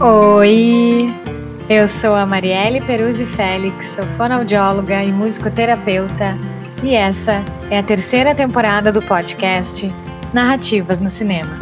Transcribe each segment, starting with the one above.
Oi! Eu sou a Marielle Peruzzi Félix, sou fonoaudióloga e musicoterapeuta, e essa é a terceira temporada do podcast Narrativas no Cinema.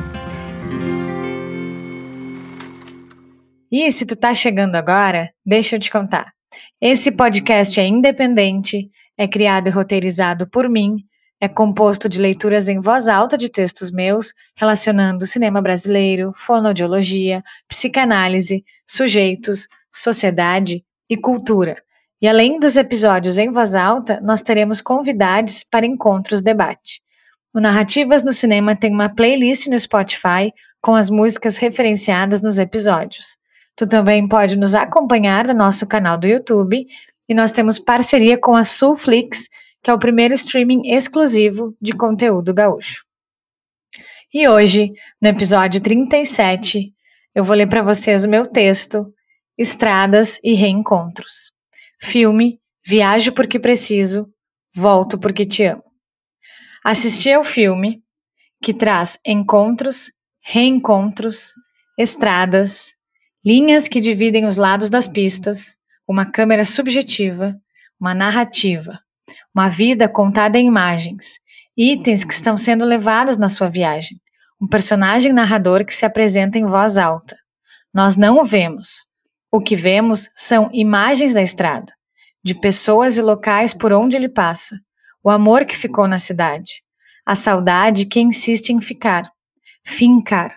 E se tu tá chegando agora, deixa eu te contar. Esse podcast é independente, é criado e roteirizado por mim, é composto de leituras em voz alta de textos meus relacionando cinema brasileiro, fonoaudiologia, psicanálise, sujeitos, sociedade e cultura. E além dos episódios em voz alta, nós teremos convidados para encontros debate. O Narrativas no Cinema tem uma playlist no Spotify com as músicas referenciadas nos episódios. Tu também pode nos acompanhar no nosso canal do YouTube e nós temos parceria com a Sulflix, que é o primeiro streaming exclusivo de conteúdo gaúcho. E hoje, no episódio 37, eu vou ler para vocês o meu texto Estradas e Reencontros. Filme Viajo porque preciso, volto porque te amo. Assisti ao filme que traz encontros, reencontros, estradas, linhas que dividem os lados das pistas, uma câmera subjetiva, uma narrativa, uma vida contada em imagens, itens que estão sendo levados na sua viagem, um personagem narrador que se apresenta em voz alta. Nós não o vemos. O que vemos são imagens da estrada, de pessoas e locais por onde ele passa, o amor que ficou na cidade, a saudade que insiste em ficar, fincar.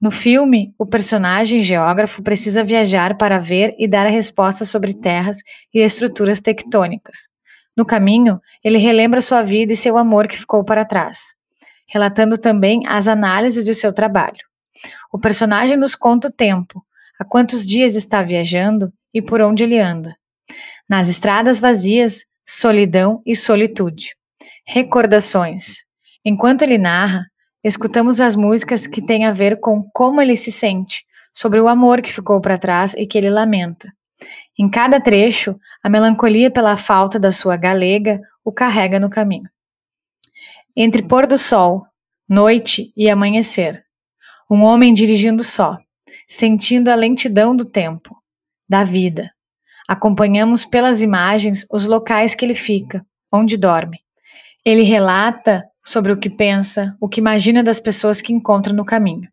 No filme, o personagem geógrafo precisa viajar para ver e dar a resposta sobre terras e estruturas tectônicas, no caminho, ele relembra sua vida e seu amor que ficou para trás, relatando também as análises de seu trabalho. O personagem nos conta o tempo, há quantos dias está viajando e por onde ele anda. Nas estradas vazias, solidão e solitude. Recordações. Enquanto ele narra, escutamos as músicas que têm a ver com como ele se sente, sobre o amor que ficou para trás e que ele lamenta. Em cada trecho, a melancolia pela falta da sua galega o carrega no caminho. Entre pôr do sol, noite e amanhecer, um homem dirigindo só, sentindo a lentidão do tempo, da vida. Acompanhamos pelas imagens os locais que ele fica, onde dorme. Ele relata sobre o que pensa, o que imagina das pessoas que encontra no caminho.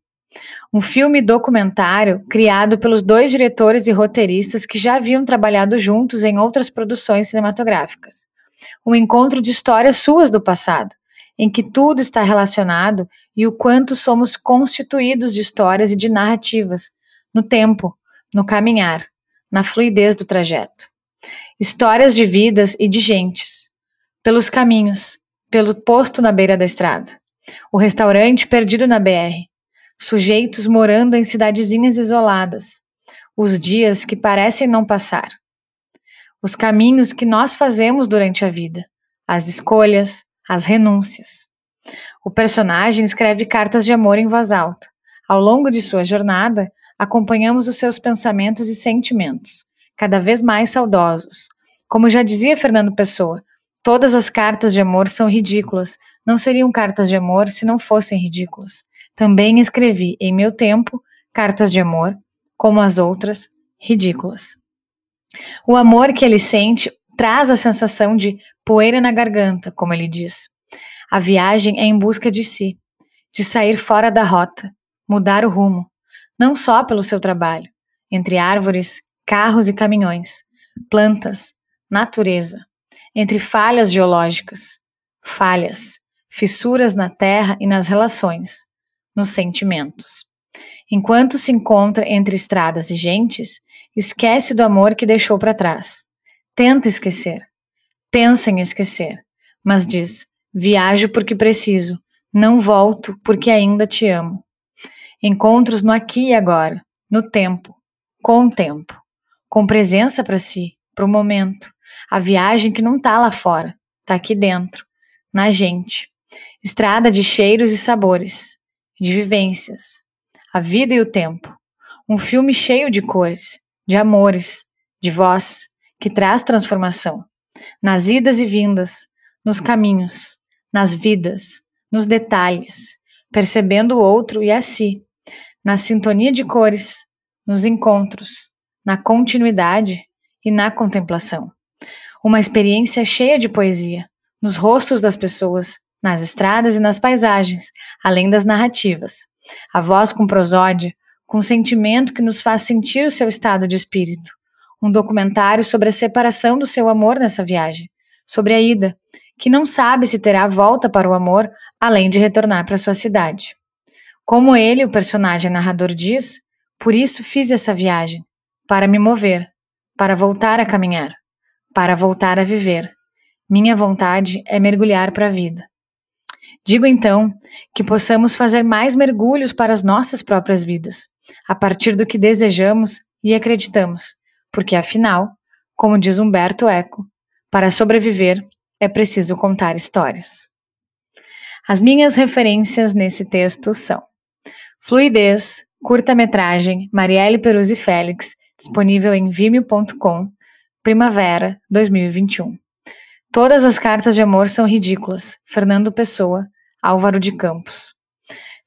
Um filme documentário criado pelos dois diretores e roteiristas que já haviam trabalhado juntos em outras produções cinematográficas. Um encontro de histórias suas do passado, em que tudo está relacionado e o quanto somos constituídos de histórias e de narrativas, no tempo, no caminhar, na fluidez do trajeto. Histórias de vidas e de gentes, pelos caminhos, pelo posto na beira da estrada, o restaurante perdido na BR, sujeitos morando em cidadezinhas isoladas, os dias que parecem não passar, os caminhos que nós fazemos durante a vida, as escolhas, as renúncias. O personagem escreve cartas de amor em voz alta. Ao longo de sua jornada, acompanhamos os seus pensamentos e sentimentos, cada vez mais saudosos. Como já dizia Fernando Pessoa, todas as cartas de amor são ridículas. Não seriam cartas de amor se não fossem ridículas. Também escrevi, em meu tempo, cartas de amor, como as outras, ridículas. O amor que ele sente traz a sensação de poeira na garganta, como ele diz. A viagem é em busca de si, de sair fora da rota, mudar o rumo, não só pelo seu trabalho, entre árvores, carros e caminhões, plantas, natureza, entre falhas geológicas, falhas, fissuras na terra e nas relações, nos sentimentos. Enquanto se encontra entre estradas e gentes, esquece do amor que deixou para trás. Tenta esquecer. Pensa em esquecer, mas diz: viajo porque preciso, não volto porque ainda te amo. Encontros no aqui e agora, no tempo, com o tempo, com presença para si, para o momento. A viagem que não está lá fora, está aqui dentro, na gente. Estrada de cheiros e sabores, de vivências, a vida e o tempo. Um filme cheio de cores, de amores, de voz, que traz transformação. Nas idas e vindas, nos caminhos, nas vidas, nos detalhes, percebendo o outro e a si, na sintonia de cores, nos encontros, na continuidade e na contemplação. Uma experiência cheia de poesia, nos rostos das pessoas, nas estradas e nas paisagens, além das narrativas. A voz com prosódia, com sentimento que nos faz sentir o seu estado de espírito. Um documentário sobre a separação do seu amor nessa viagem, sobre a ida, que não sabe se terá volta para o amor além de retornar para sua cidade. Como ele, o personagem narrador, diz, por isso fiz essa viagem, para me mover, para voltar a caminhar, para voltar a viver. Minha vontade é mergulhar para a vida. Digo então que possamos fazer mais mergulhos para as nossas próprias vidas, a partir do que desejamos e acreditamos, porque afinal, como diz Humberto Eco, para sobreviver é preciso contar histórias. As minhas referências nesse texto são Fluidez, curta-metragem Marielle Peruzzi Félix, disponível em vimeo.com, Primavera 2021. Todas as cartas de amor são ridículas. Fernando Pessoa, Álvaro de Campos.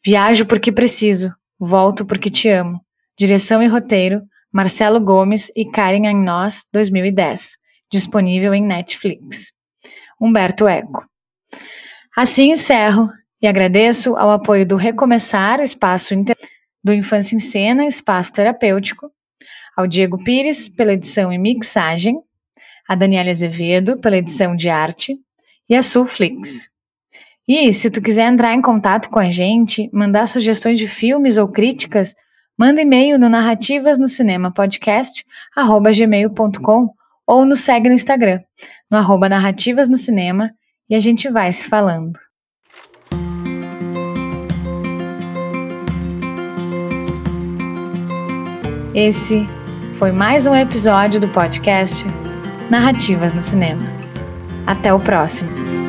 Viajo porque preciso, volto porque te amo. Direção e roteiro, Marcelo Gomes e Karen Agnós, 2010. Disponível em Netflix. Humberto Eco. Assim encerro e agradeço ao apoio do Recomeçar, espaço inter... do Infância em Cena, espaço terapêutico, ao Diego Pires pela edição e mixagem, a Daniela Azevedo pela edição de arte e a Sulflix. E se tu quiser entrar em contato com a gente, mandar sugestões de filmes ou críticas, manda e-mail no narrativas no cinema podcast gmail.com ou nos segue no Instagram, no arroba narrativas no cinema, e a gente vai se falando. Esse foi mais um episódio do podcast Narrativas no Cinema. Até o próximo!